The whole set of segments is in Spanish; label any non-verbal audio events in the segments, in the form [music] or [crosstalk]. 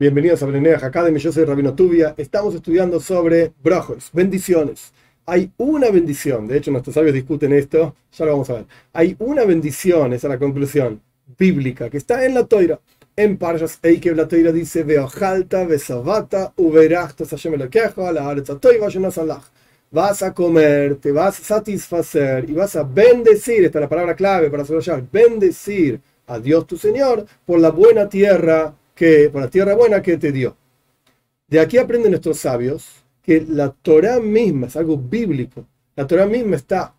Bienvenidos a Brenea Academy, yo soy Rabino Tubia. Estamos estudiando sobre brajos, bendiciones. Hay una bendición, de hecho nuestros sabios discuten esto, ya lo vamos a ver. Hay una bendición, esa es la conclusión, bíblica, que está en la toira. En Parshas Eikev la toira dice, Veojalta, Besavata, Uberachta, Hashem Elokejo, la Aretza Vas a comer, te vas a satisfacer y vas a bendecir, esta es la palabra clave para subrayar, bendecir a Dios tu Señor por la buena tierra que, por la tierra buena que te dio. De aquí aprenden nuestros sabios que la Torah misma es algo bíblico. La Torah misma está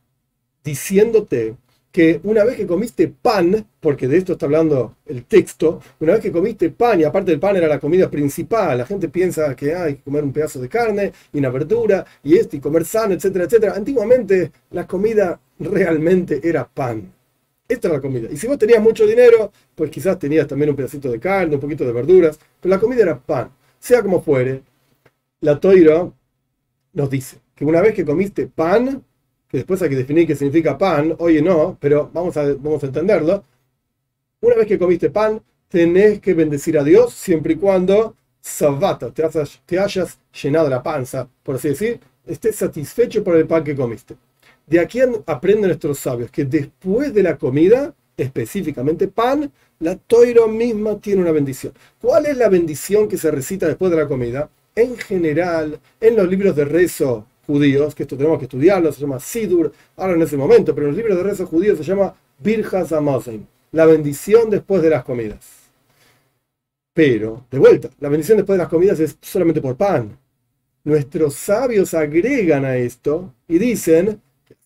diciéndote que una vez que comiste pan, porque de esto está hablando el texto, una vez que comiste pan, y aparte del pan era la comida principal, la gente piensa que hay que comer un pedazo de carne y una verdura y esto y comer sano, etcétera, etcétera. Antiguamente la comida realmente era pan. Esta es la comida. Y si vos tenías mucho dinero, pues quizás tenías también un pedacito de carne, un poquito de verduras, pero la comida era pan. Sea como fuere, la toira nos dice que una vez que comiste pan, que después hay que definir qué significa pan, oye no, pero vamos a, vamos a entenderlo, una vez que comiste pan, tenés que bendecir a Dios siempre y cuando sabata, te te hayas llenado la panza, por así decir, estés satisfecho por el pan que comiste. De aquí aprenden nuestros sabios que después de la comida, específicamente pan, la toiro misma tiene una bendición. ¿Cuál es la bendición que se recita después de la comida? En general, en los libros de rezo judíos, que esto tenemos que estudiarlo, se llama Sidur, ahora en ese momento, pero en los libros de rezo judíos se llama Birjas Amosim, la bendición después de las comidas. Pero, de vuelta, la bendición después de las comidas es solamente por pan. Nuestros sabios agregan a esto y dicen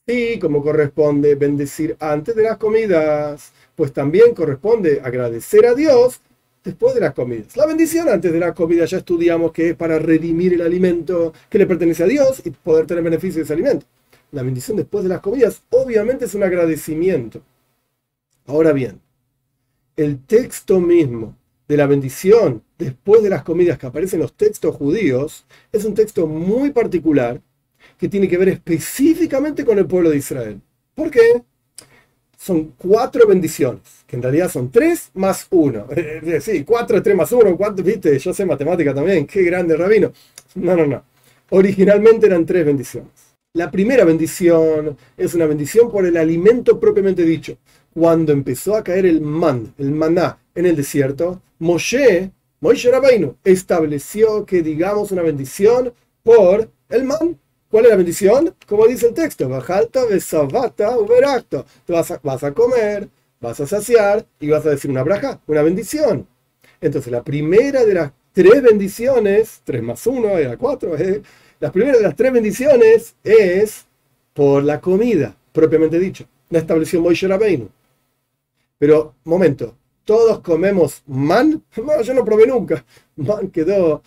y como corresponde bendecir antes de las comidas, pues también corresponde agradecer a Dios después de las comidas. La bendición antes de la comida ya estudiamos que es para redimir el alimento que le pertenece a Dios y poder tener beneficio de ese alimento. La bendición después de las comidas obviamente es un agradecimiento. Ahora bien, el texto mismo de la bendición después de las comidas que aparece en los textos judíos es un texto muy particular que tiene que ver específicamente con el pueblo de Israel. ¿Por qué? Son cuatro bendiciones, que en realidad son tres más uno. [laughs] Sí, cuatro, tres más uno, cuatro, viste, yo sé matemática también, qué grande rabino. No, no, no. Originalmente eran tres bendiciones. La primera bendición es una bendición por el alimento propiamente dicho. Cuando empezó a caer el man, el maná en el desierto, Moshe, Moshe Rabbeinu, estableció que digamos una bendición por el man, ¿Cuál es la bendición? Como dice el texto, bajalta, besavata, uberacto. Vas a, vas a comer, vas a saciar y vas a decir una braja, una bendición. Entonces, la primera de las tres bendiciones, tres más uno era cuatro, ¿eh? la primera de las tres bendiciones es por la comida, propiamente dicho. La estableció Moishe Rabbeinu. Pero, momento, ¿todos comemos man? [laughs] No, yo no probé nunca. Man quedó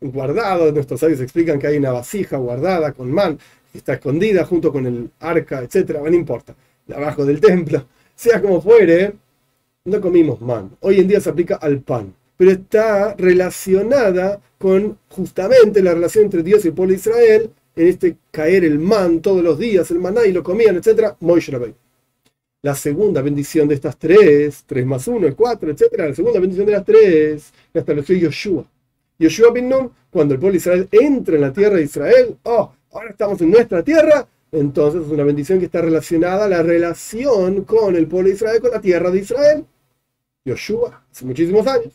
guardado. Nuestros sabios explican que hay una vasija guardada con man, está escondida junto con el arca, etcétera. No importa, abajo del templo. [laughs] Sea como fuere, no comimos man. Hoy en día se aplica al pan, pero está relacionada con justamente la relación entre Dios y el pueblo de Israel, en este caer el man todos los días, el maná y lo comían, etcétera. La segunda bendición de estas tres, tres más uno es cuatro, etcétera. La segunda bendición de las tres la estableció Yoshua Yoshua bin Nun, cuando el pueblo de Israel entra en la tierra de Israel, oh, ahora estamos en nuestra tierra, entonces es una bendición que está relacionada a la relación con el pueblo de Israel, con la tierra de Israel. Yoshua, hace muchísimos años.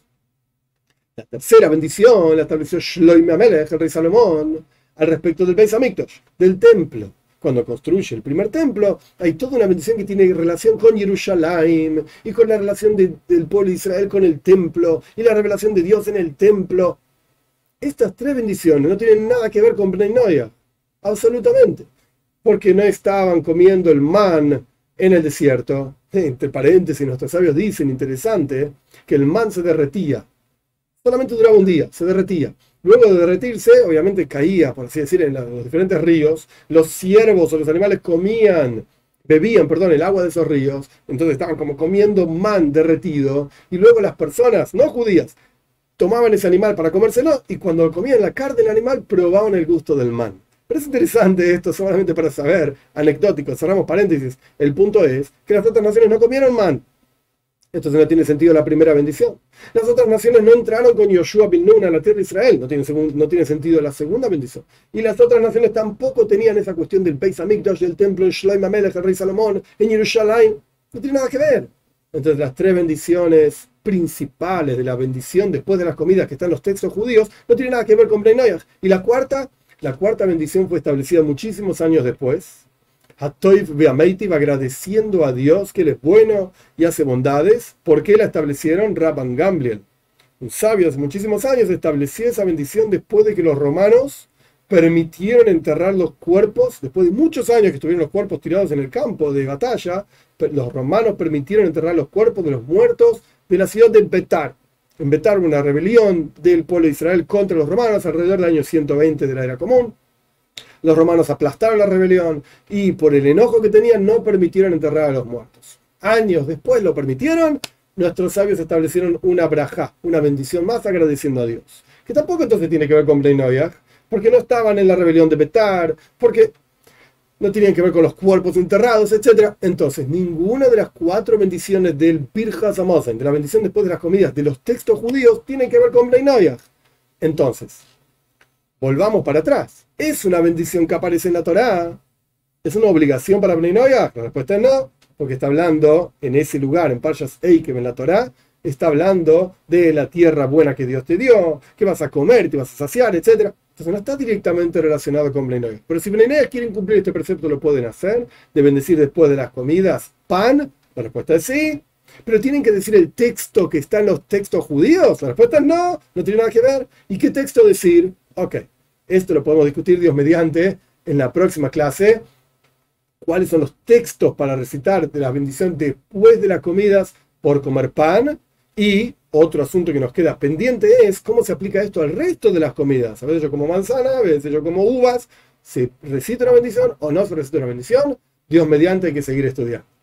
La tercera bendición la estableció Shloime Amelech, el rey Salomón, al respecto del Beis del templo. Cuando construye el primer templo, hay toda una bendición que tiene relación con Jerusalén y con la relación del pueblo de Israel con el templo y la revelación de Dios en el templo. Estas tres bendiciones no tienen nada que ver con Bnei absolutamente, porque no estaban comiendo el man en el desierto. [laughs] Entre paréntesis, nuestros sabios dicen, interesante, que el man se derretía. Solamente duraba un día, se derretía. Luego de derretirse, obviamente caía, por así decir, en los diferentes ríos. Los ciervos o los animales comían, bebían, perdón, el agua de esos ríos. Entonces estaban como comiendo man derretido. Y luego las personas, no judías, tomaban ese animal para comérselo y cuando comían la carne del animal probaban el gusto del man. Pero es interesante esto solamente para saber, anecdótico, cerramos paréntesis. El punto es que las otras naciones no comieron man. Entonces no tiene sentido la primera bendición. Las otras naciones no entraron con Yoshua bin Nun a la tierra de Israel. No tiene, no tiene sentido la segunda bendición. Y las otras naciones tampoco tenían esa cuestión del Beis Hamikdash, del templo en Shloim Amelech, el rey Salomón, en Jerusalén. No tiene nada que ver. Entonces las tres bendiciones principales de la bendición después de las comidas que están los textos judíos no tienen nada que ver con Breinoyach. Y la cuarta, la cuarta bendición fue establecida muchísimos años después Hatoiv Beameitiv, agradeciendo a Dios que Él es bueno y hace bondades. ¿Por qué la establecieron? Rabban Gamliel, un sabio hace muchísimos años, estableció esa bendición después de que los romanos permitieron enterrar los cuerpos, después de muchos años que estuvieron los cuerpos tirados en el campo de batalla, los romanos permitieron enterrar los cuerpos de los muertos de la ciudad de Betar. En Betar una rebelión del pueblo de Israel contra los romanos alrededor del año 120 de la era común los romanos aplastaron la rebelión y por el enojo que tenían no permitieron enterrar a los muertos. Años después lo permitieron, nuestros sabios establecieron una braja, una bendición más agradeciendo a Dios. Que tampoco entonces tiene que ver con Breinoyach, porque no estaban en la rebelión de Petar, porque no tenían que ver con los cuerpos enterrados, etc. Entonces, ninguna de las cuatro bendiciones del Pirjas Amosen, de la bendición después de las comidas de los textos judíos, tiene que ver con Breinoyach. Entonces, volvamos para atrás. ¿Es una bendición que aparece en la Torá? ¿Es una obligación para Bnei La respuesta es no, porque está hablando en ese lugar, en Parshas Eikem, en la Torá, está hablando de la tierra buena que Dios te dio, que vas a comer, te vas a saciar, etc. No está directamente relacionado con Bnei Pero si Bnei quieren cumplir este precepto, lo pueden hacer, de bendecir después de las comidas pan, la respuesta es sí. Pero tienen que decir el texto que está en los textos judíos. La respuesta es no, no tiene nada que ver. ¿Y qué texto decir? Ok, esto lo podemos discutir, Dios mediante, en la próxima clase. ¿Cuáles son los textos para recitar de la bendición después de las comidas por comer pan? Y otro asunto que nos queda pendiente es cómo se aplica esto al resto de las comidas. A veces yo como manzana, a veces yo como uvas. ¿Se recita una bendición o no se recita una bendición? Dios mediante hay que seguir estudiando.